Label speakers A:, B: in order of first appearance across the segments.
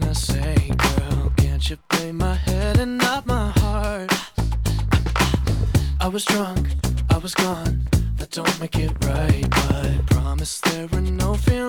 A: can I say, girl? Can't you play my head and not my heart? I was drunk, I was gone. That don't make it right, but I promise there were no feelings.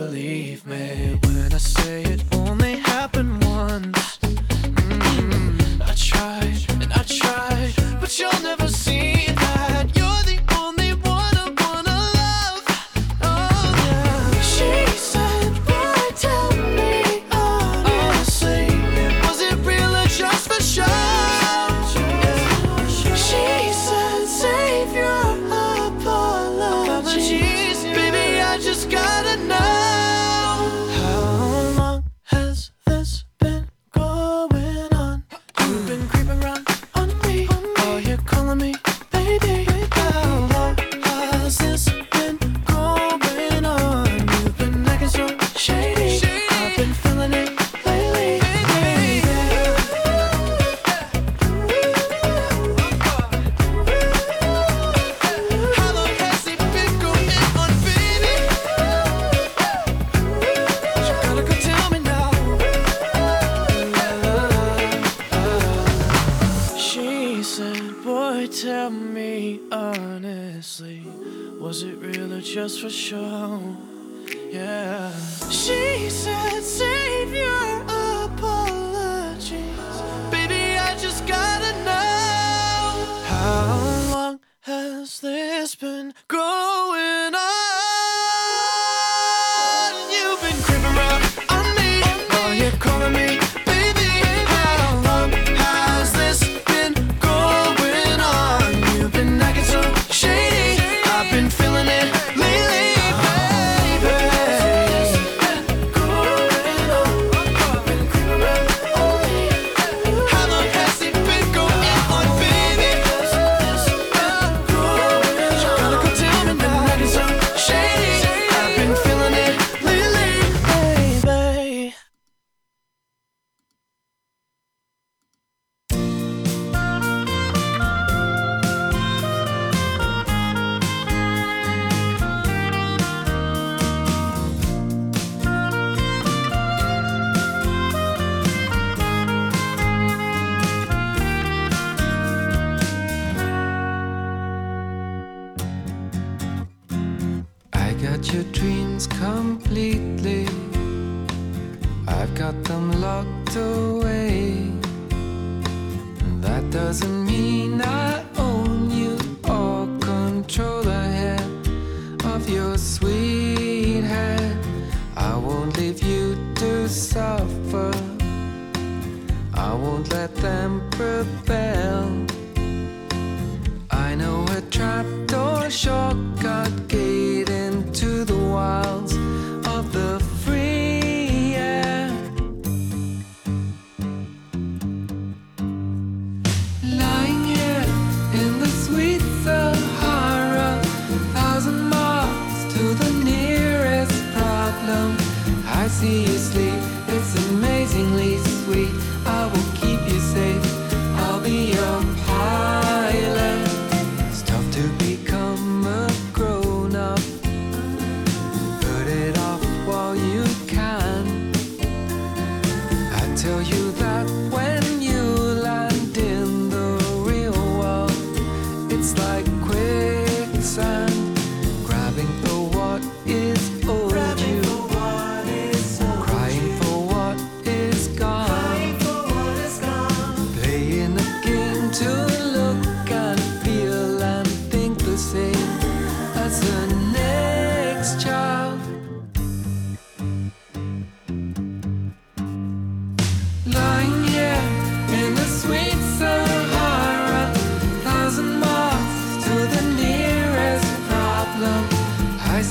A: believe me. it's been
B: growing.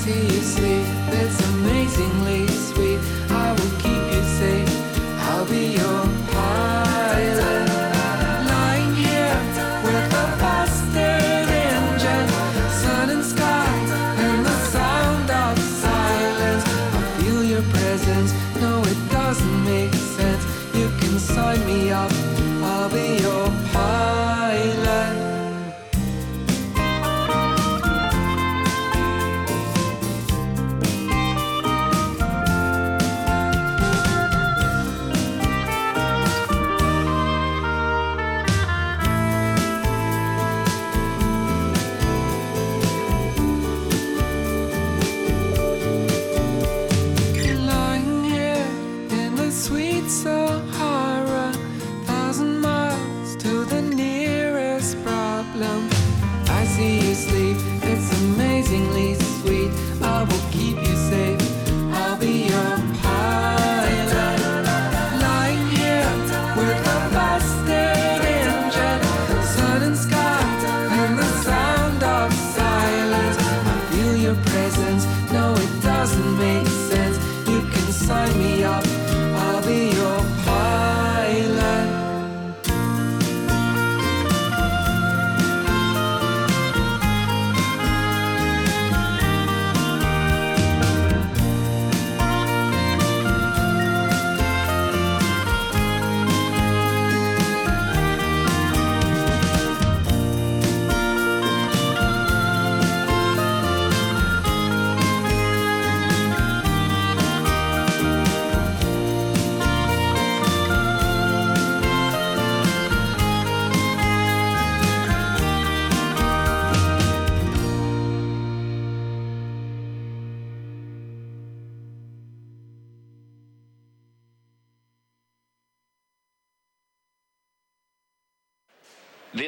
B: See you sleep, it's amazingly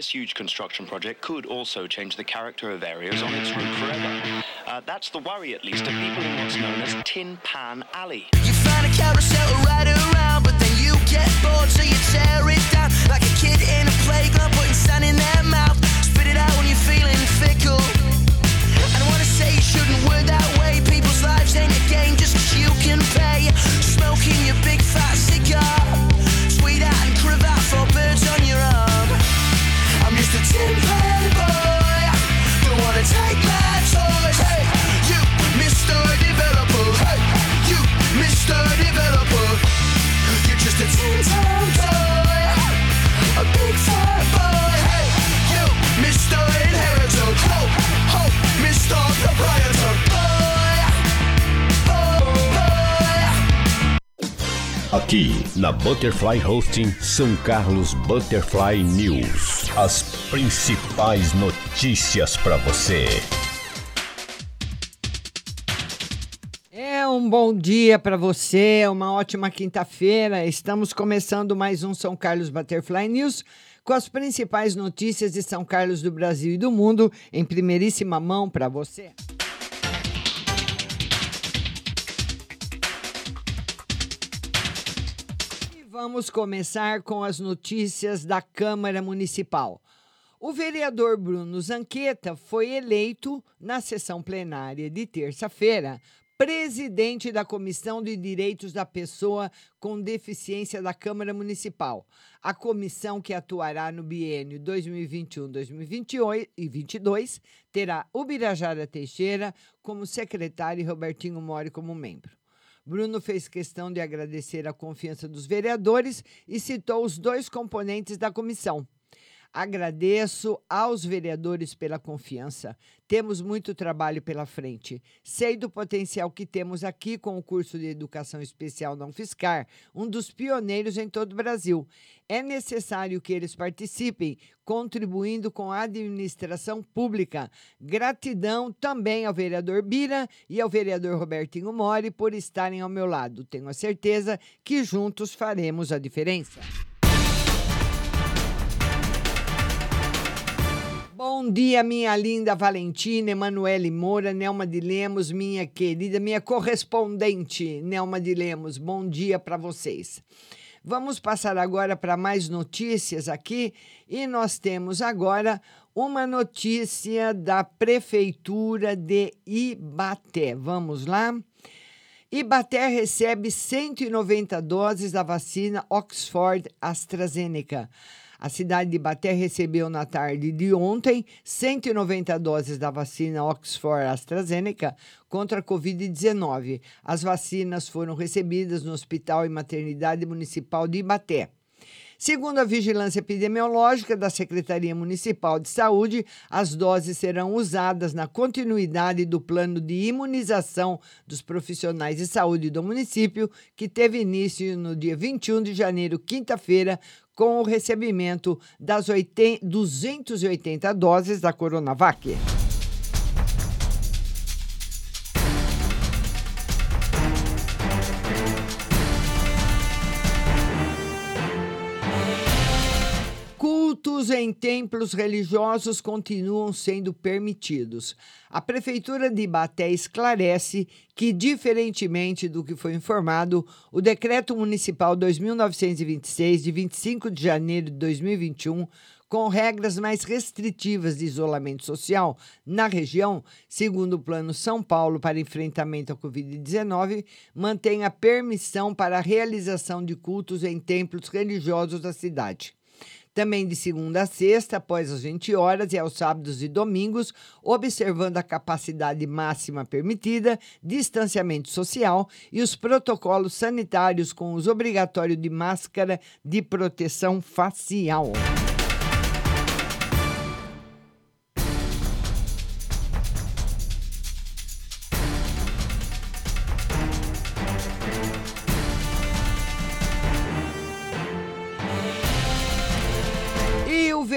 C: This huge construction project could also change the character of areas on its route forever. Uh, that's the worry, at least, of people in what's known as Tin Pan Alley.
D: You find a carousel around, but then you get bored, so you tear it down like a kid in
E: Butterfly Hosting São Carlos Butterfly News. As principais notícias para você.
F: É um bom dia para você, uma ótima quinta-feira. Estamos começando mais um São Carlos Butterfly News com as principais notícias de São Carlos do Brasil e do mundo em primeiríssima mão para você. Vamos começar com as notícias da Câmara Municipal. O vereador Bruno Zanqueta foi eleito na sessão plenária de terça-feira presidente da Comissão de Direitos da Pessoa com Deficiência da Câmara Municipal. A comissão que atuará no biênio 2021-2022 terá Ubirajara Teixeira como secretário e Robertinho Mori como membro. Bruno fez questão de agradecer a confiança dos vereadores e citou os dois componentes da comissão. Agradeço aos vereadores pela confiança. Temos muito trabalho pela frente. Sei do potencial que temos aqui com o curso de Educação Especial Não Fiscar, um dos pioneiros em todo o Brasil. É necessário que eles participem, contribuindo com a administração pública. Gratidão também ao vereador Bira e ao vereador Robertinho Mori por estarem ao meu lado. Tenho a certeza que juntos faremos a diferença. Bom dia, minha linda Valentina, Emanuele Moura, Nelma de Lemos, minha querida, minha correspondente, Nelma de Lemos. Bom dia para vocês. Vamos passar agora para mais notícias aqui e nós temos agora uma notícia da Prefeitura de Ibaté. Vamos lá? Ibaté recebe 190 doses da vacina Oxford AstraZeneca. A cidade de Ibaté recebeu na tarde de ontem 190 doses da vacina Oxford AstraZeneca contra a Covid-19. As vacinas foram recebidas no Hospital e Maternidade Municipal de Ibaté. Segundo a vigilância epidemiológica da Secretaria Municipal de Saúde, as doses serão usadas na continuidade do plano de imunização dos profissionais de saúde do município, que teve início no dia 21 de janeiro, quinta-feira, com o recebimento das 80, 280 doses da Coronavac. Cultos em templos religiosos continuam sendo permitidos. A Prefeitura de Ibaté esclarece que, diferentemente do que foi informado, o Decreto Municipal 2926, de 25 de janeiro de 2021, com regras mais restritivas de isolamento social na região, segundo o Plano São Paulo para enfrentamento à Covid-19, mantém a permissão para a realização de cultos em templos religiosos da cidade também de segunda a sexta, após as 20 horas, e aos sábados e domingos, observando a capacidade máxima permitida, distanciamento social e os protocolos sanitários com uso obrigatório de máscara de proteção facial.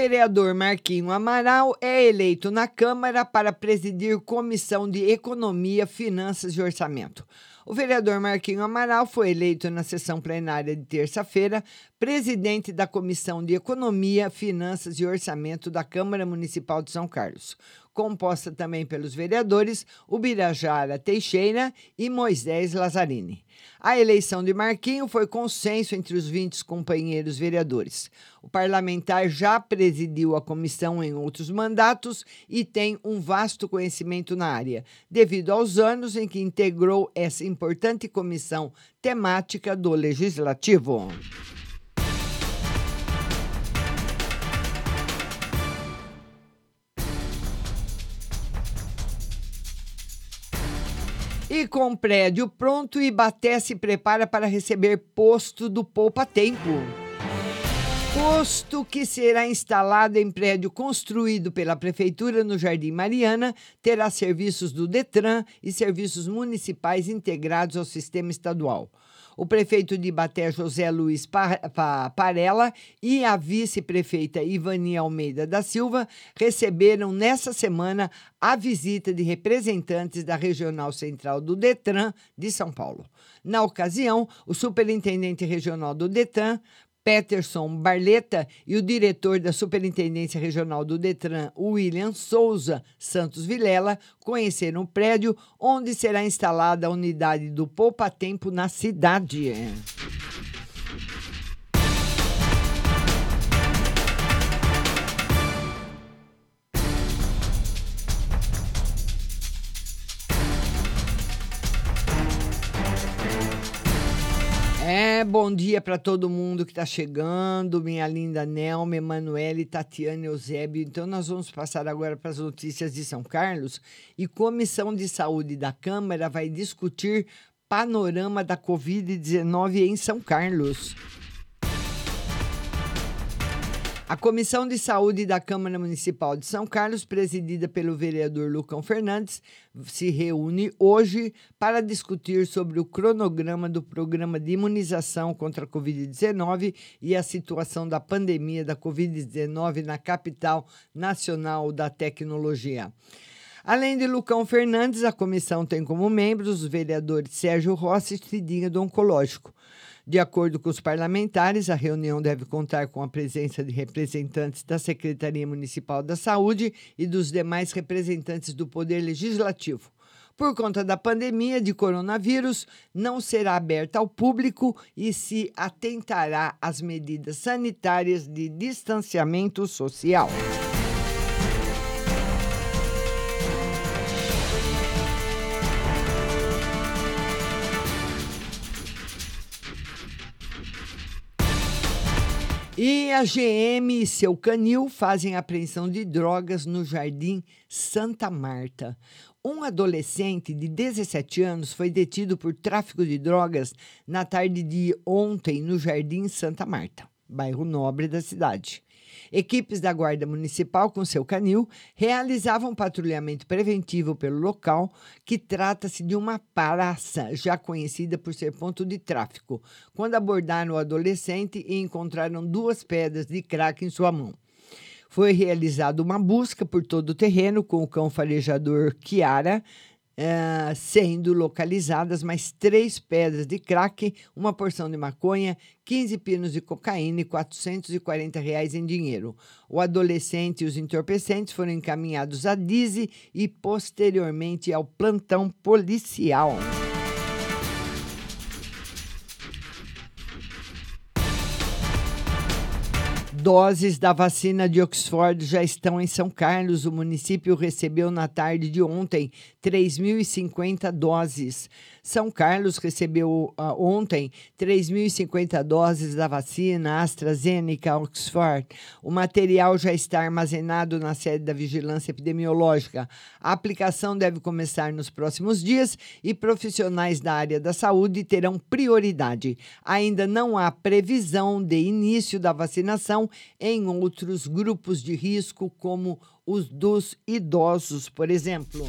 F: Vereador Marquinho Amaral é eleito na Câmara para presidir Comissão de Economia, Finanças e Orçamento. O vereador Marquinho Amaral foi eleito na sessão plenária de terça-feira presidente da Comissão de Economia, Finanças e Orçamento da Câmara Municipal de São Carlos, composta também pelos vereadores Ubirajara Teixeira e Moisés Lazzarini. A eleição de Marquinho foi consenso entre os 20 companheiros vereadores. O parlamentar já presidiu a comissão em outros mandatos e tem um vasto conhecimento na área, devido aos anos em que integrou essa importante comissão temática do Legislativo. E com prédio pronto, Ibaté se prepara para receber posto do Poupa Tempo. Posto que será instalado em prédio construído pela Prefeitura no Jardim Mariana, terá serviços do Detran e serviços municipais integrados ao sistema estadual. O prefeito de Ibaté, José Luiz Parella, e a vice-prefeita Ivani Almeida da Silva receberam nessa semana a visita de representantes da Regional Central do Detran de São Paulo. Na ocasião, o superintendente regional do Detran, Peterson Barleta e o diretor da Superintendência Regional do Detran, William Souza Santos Vilela, conheceram o prédio onde será instalada a unidade do Poupa Tempo na cidade. É, bom dia para todo mundo que está chegando, minha linda Nelma, Emanuele, Tatiana Eusébio. Então, nós vamos passar agora para as notícias de São Carlos. E Comissão de Saúde da Câmara vai discutir panorama da Covid-19 em São Carlos. A Comissão de Saúde da Câmara Municipal de São Carlos, presidida pelo vereador Lucão Fernandes, se reúne hoje para discutir sobre o cronograma do programa de imunização contra a Covid-19 e a situação da pandemia da Covid-19 na capital nacional da tecnologia. Além de Lucão Fernandes, a comissão tem como membros os vereadores Sérgio Rossi e Cidinha do Oncológico. De acordo com os parlamentares, a reunião deve contar com a presença de representantes da Secretaria Municipal da Saúde e dos demais representantes do Poder Legislativo. Por conta da pandemia de coronavírus, não será aberta ao público e se atentará às medidas sanitárias de distanciamento social. E a GM e seu canil fazem apreensão de drogas no Jardim Santa Marta. Um adolescente de 17 anos foi detido por tráfico de drogas na tarde de ontem no Jardim Santa Marta, bairro nobre da cidade. Equipes da Guarda Municipal, com seu canil, realizavam patrulhamento preventivo pelo local, que trata-se de uma praça já conhecida por ser ponto de tráfico, quando abordaram o adolescente e encontraram duas pedras de crack em sua mão. Foi realizada uma busca por todo o terreno com o cão farejador Kiara, Uh, sendo localizadas mais três pedras de crack, uma porção de maconha, 15 pinos de cocaína e 440 reais em dinheiro. O adolescente e os entorpecentes foram encaminhados à DISE e posteriormente ao plantão policial. Doses da vacina de Oxford já estão em São Carlos. O município recebeu na tarde de ontem 3.050 doses. São Carlos recebeu uh, ontem 3.050 doses da vacina AstraZeneca Oxford. O material já está armazenado na sede da Vigilância Epidemiológica. A aplicação deve começar nos próximos dias e profissionais da área da saúde terão prioridade. Ainda não há previsão de início da vacinação em outros grupos de risco, como os dos idosos, por exemplo.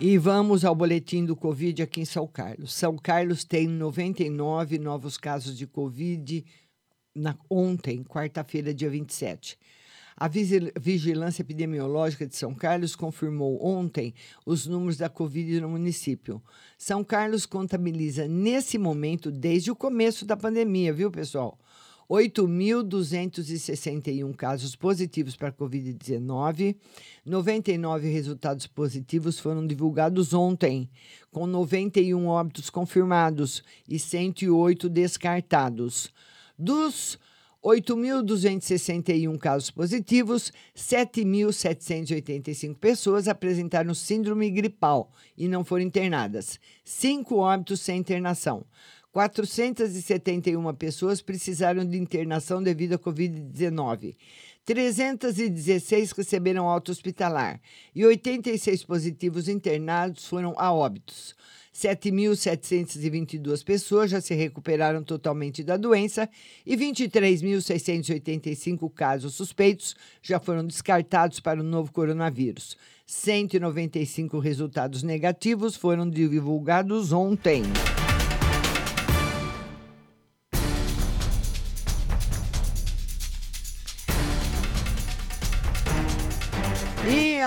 F: E vamos ao boletim do Covid aqui em São Carlos. São Carlos tem 99 novos casos de Covid na, ontem, quarta-feira, dia 27. A Vigilância Epidemiológica de São Carlos confirmou ontem os números da Covid no município. São Carlos contabiliza nesse momento, desde o começo da pandemia, viu, pessoal? 8.261 casos positivos para a Covid-19. 99 resultados positivos foram divulgados ontem, com 91 óbitos confirmados e 108 descartados. Dos 8.261 casos positivos, 7.785 pessoas apresentaram síndrome gripal e não foram internadas. Cinco óbitos sem internação. 471 pessoas precisaram de internação devido à Covid-19. 316 receberam alta hospitalar e 86 positivos internados foram a óbitos. 7.722 pessoas já se recuperaram totalmente da doença e 23.685 casos suspeitos já foram descartados para o novo coronavírus. 195 resultados negativos foram divulgados ontem.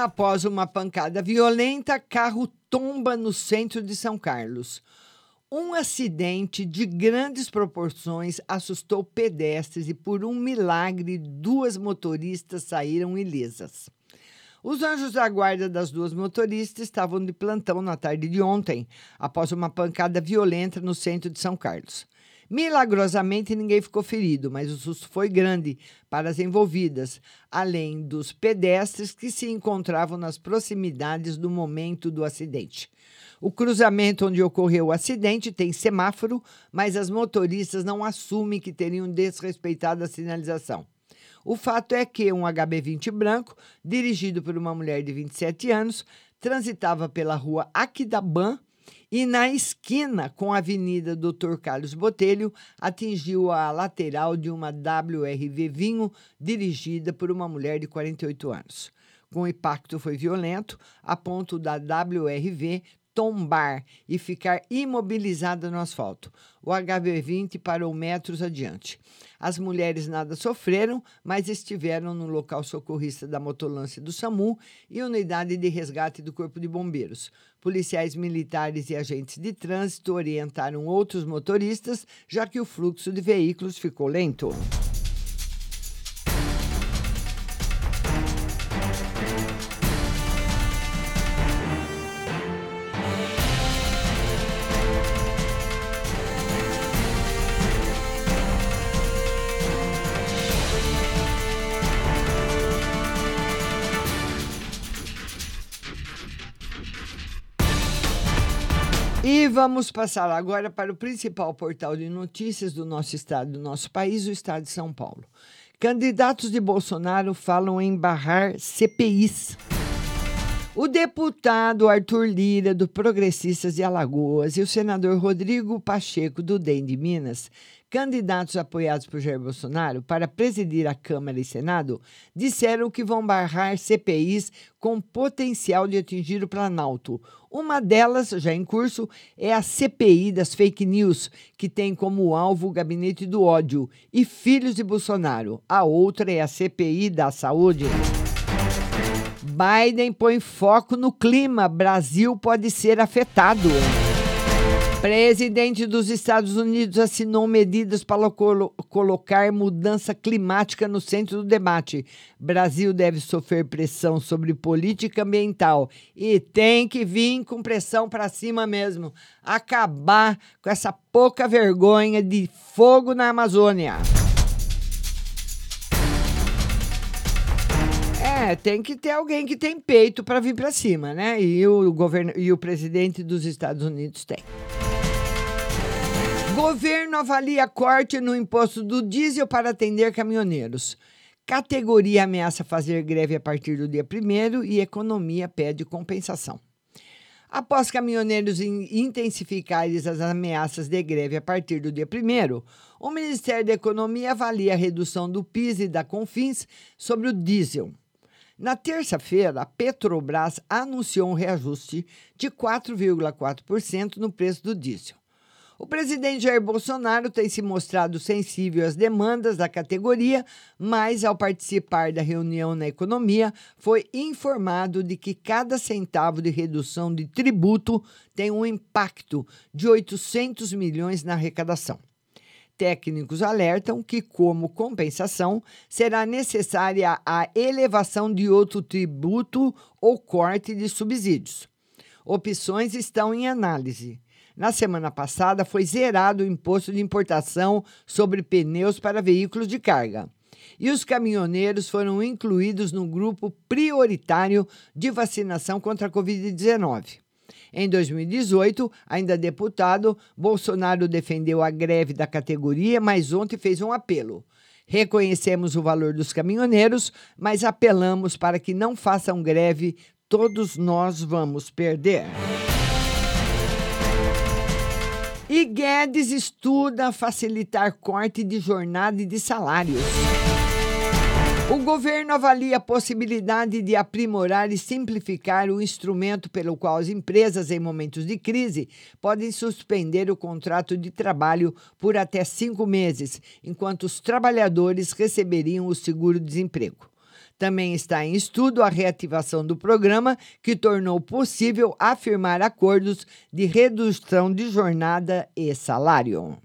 F: Após uma pancada violenta, carro tomba no centro de São Carlos. Um acidente de grandes proporções assustou pedestres e, por um milagre, duas motoristas saíram ilesas. Os anjos da guarda das duas motoristas estavam de plantão na tarde de ontem, após uma pancada violenta no centro de São Carlos. Milagrosamente, ninguém ficou ferido, mas o susto foi grande para as envolvidas, além dos pedestres que se encontravam nas proximidades do momento do acidente. O cruzamento onde ocorreu o acidente tem semáforo, mas as motoristas não assumem que teriam desrespeitado a sinalização. O fato é que um HB20 branco, dirigido por uma mulher de 27 anos, transitava pela rua Aquidaban e na esquina com a Avenida Dr. Carlos Botelho, atingiu a lateral de uma WRV Vinho dirigida por uma mulher de 48 anos. Com o impacto foi violento, a ponto da WRV tombar e ficar imobilizada no asfalto. O HB20 parou metros adiante. As mulheres nada sofreram, mas estiveram no local socorrista da motolância do SAMU e unidade de resgate do Corpo de Bombeiros. Policiais militares e agentes de trânsito orientaram outros motoristas, já que o fluxo de veículos ficou lento. Vamos passar agora para o principal portal de notícias do nosso estado, do nosso país, o estado de São Paulo. Candidatos de Bolsonaro falam em barrar CPIs. O deputado Arthur Lira, do Progressistas de Alagoas, e o senador Rodrigo Pacheco, do DEM de Minas, candidatos apoiados por Jair Bolsonaro para presidir a Câmara e Senado, disseram que vão barrar CPIs com potencial de atingir o Planalto. Uma delas, já em curso, é a CPI das fake news, que tem como alvo o gabinete do ódio e filhos de Bolsonaro. A outra é a CPI da saúde. Biden põe foco no clima. Brasil pode ser afetado. Presidente dos Estados Unidos assinou medidas para colo colocar mudança climática no centro do debate. Brasil deve sofrer pressão sobre política ambiental e tem que vir com pressão para cima mesmo. Acabar com essa pouca vergonha de fogo na Amazônia. É, tem que ter alguém que tem peito para vir para cima, né? E o governo e o presidente dos Estados Unidos tem. Governo avalia corte no imposto do diesel para atender caminhoneiros. Categoria ameaça fazer greve a partir do dia 1 e economia pede compensação. Após caminhoneiros intensificarem as ameaças de greve a partir do dia 1, o Ministério da Economia avalia a redução do PIS e da CONFINS sobre o diesel. Na terça-feira, a Petrobras anunciou um reajuste de 4,4% no preço do diesel. O presidente Jair Bolsonaro tem se mostrado sensível às demandas da categoria, mas ao participar da reunião na economia, foi informado de que cada centavo de redução de tributo tem um impacto de 800 milhões na arrecadação. Técnicos alertam que, como compensação, será necessária a elevação de outro tributo ou corte de subsídios. Opções estão em análise. Na semana passada, foi zerado o imposto de importação sobre pneus para veículos de carga. E os caminhoneiros foram incluídos no grupo prioritário de vacinação contra a Covid-19. Em 2018, ainda deputado, Bolsonaro defendeu a greve da categoria, mas ontem fez um apelo. Reconhecemos o valor dos caminhoneiros, mas apelamos para que não façam greve, todos nós vamos perder. E Guedes estuda facilitar corte de jornada e de salários. O governo avalia a possibilidade de aprimorar e simplificar o instrumento pelo qual as empresas, em momentos de crise, podem suspender o contrato de trabalho por até cinco meses, enquanto os trabalhadores receberiam o seguro-desemprego. Também está em estudo a reativação do programa, que tornou possível afirmar acordos de redução de jornada e salário.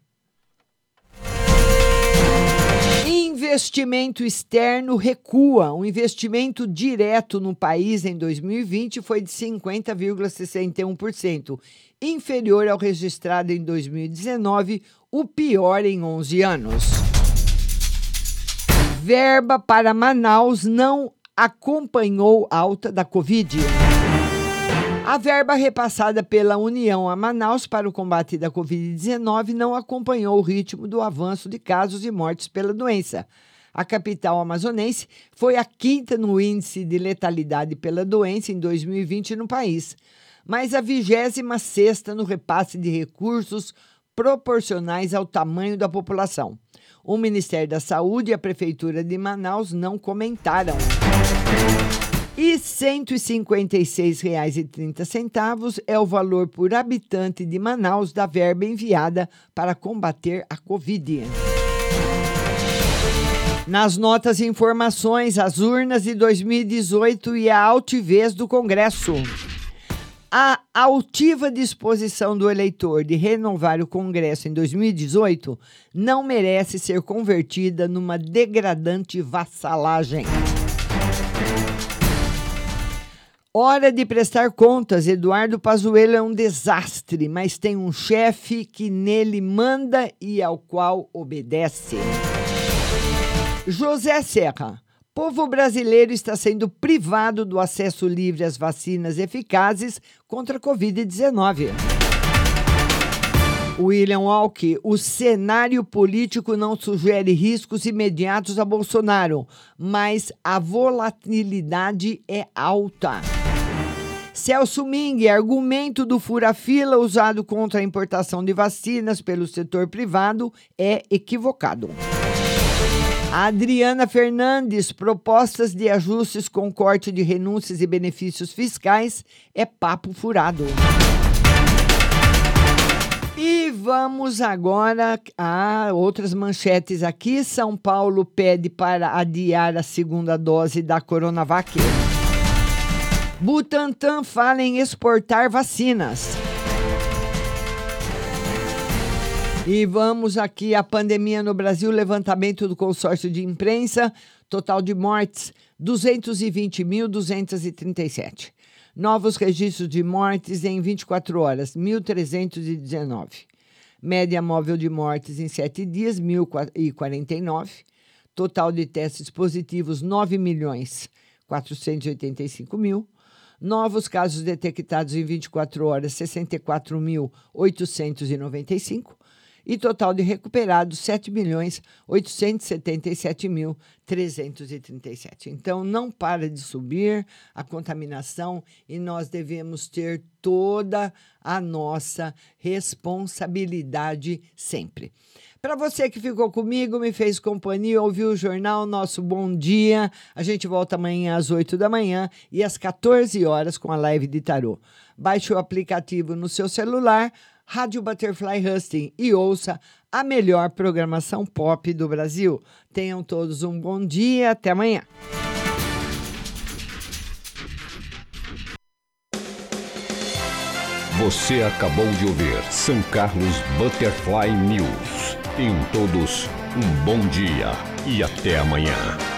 F: Investimento externo recua. O investimento direto no país em 2020 foi de 50,61%, inferior ao registrado em 2019, o pior em 11 anos verba para Manaus não acompanhou alta da Covid. A verba repassada pela União a Manaus para o combate da Covid-19 não acompanhou o ritmo do avanço de casos e mortes pela doença. A capital amazonense foi a quinta no índice de letalidade pela doença em 2020 no país, mas a 26 sexta no repasse de recursos proporcionais ao tamanho da população. O Ministério da Saúde e a Prefeitura de Manaus não comentaram. E R$ 156,30 é o valor por habitante de Manaus da verba enviada para combater a Covid. Nas notas e informações, as urnas de 2018 e a altivez do Congresso. A altiva disposição do eleitor de renovar o Congresso em 2018 não merece ser convertida numa degradante vassalagem. Hora de prestar contas. Eduardo Pazuello é um desastre, mas tem um chefe que nele manda e ao qual obedece. José Serra povo brasileiro está sendo privado do acesso livre às vacinas eficazes contra a Covid-19. William Walke, o cenário político não sugere riscos imediatos a Bolsonaro, mas a volatilidade é alta. Celso Ming, argumento do fura-fila usado contra a importação de vacinas pelo setor privado é equivocado. Adriana Fernandes, propostas de ajustes com corte de renúncias e benefícios fiscais é papo furado. E vamos agora a outras manchetes aqui. São Paulo pede para adiar a segunda dose da Coronavac. Butantan fala em exportar vacinas. E vamos aqui a pandemia no Brasil, levantamento do consórcio de imprensa, total de mortes 220.237. Novos registros de mortes em 24 horas, 1.319. Média móvel de mortes em 7 dias, 1.049. Total de testes positivos, 9 milhões 485 mil. Novos casos detectados em 24 horas, 64.895 e total de recuperados 7 milhões 877 mil 337. Então não para de subir a contaminação e nós devemos ter toda a nossa responsabilidade sempre. Para você que ficou comigo, me fez companhia, ouviu o jornal, nosso bom dia. A gente volta amanhã às 8 da manhã e às 14 horas com a live de tarô. Baixe o aplicativo no seu celular Rádio Butterfly Husting e ouça a melhor programação pop do Brasil. Tenham todos um bom dia, até amanhã.
E: Você acabou de ouvir São Carlos Butterfly News. Tenham todos um bom dia e até amanhã.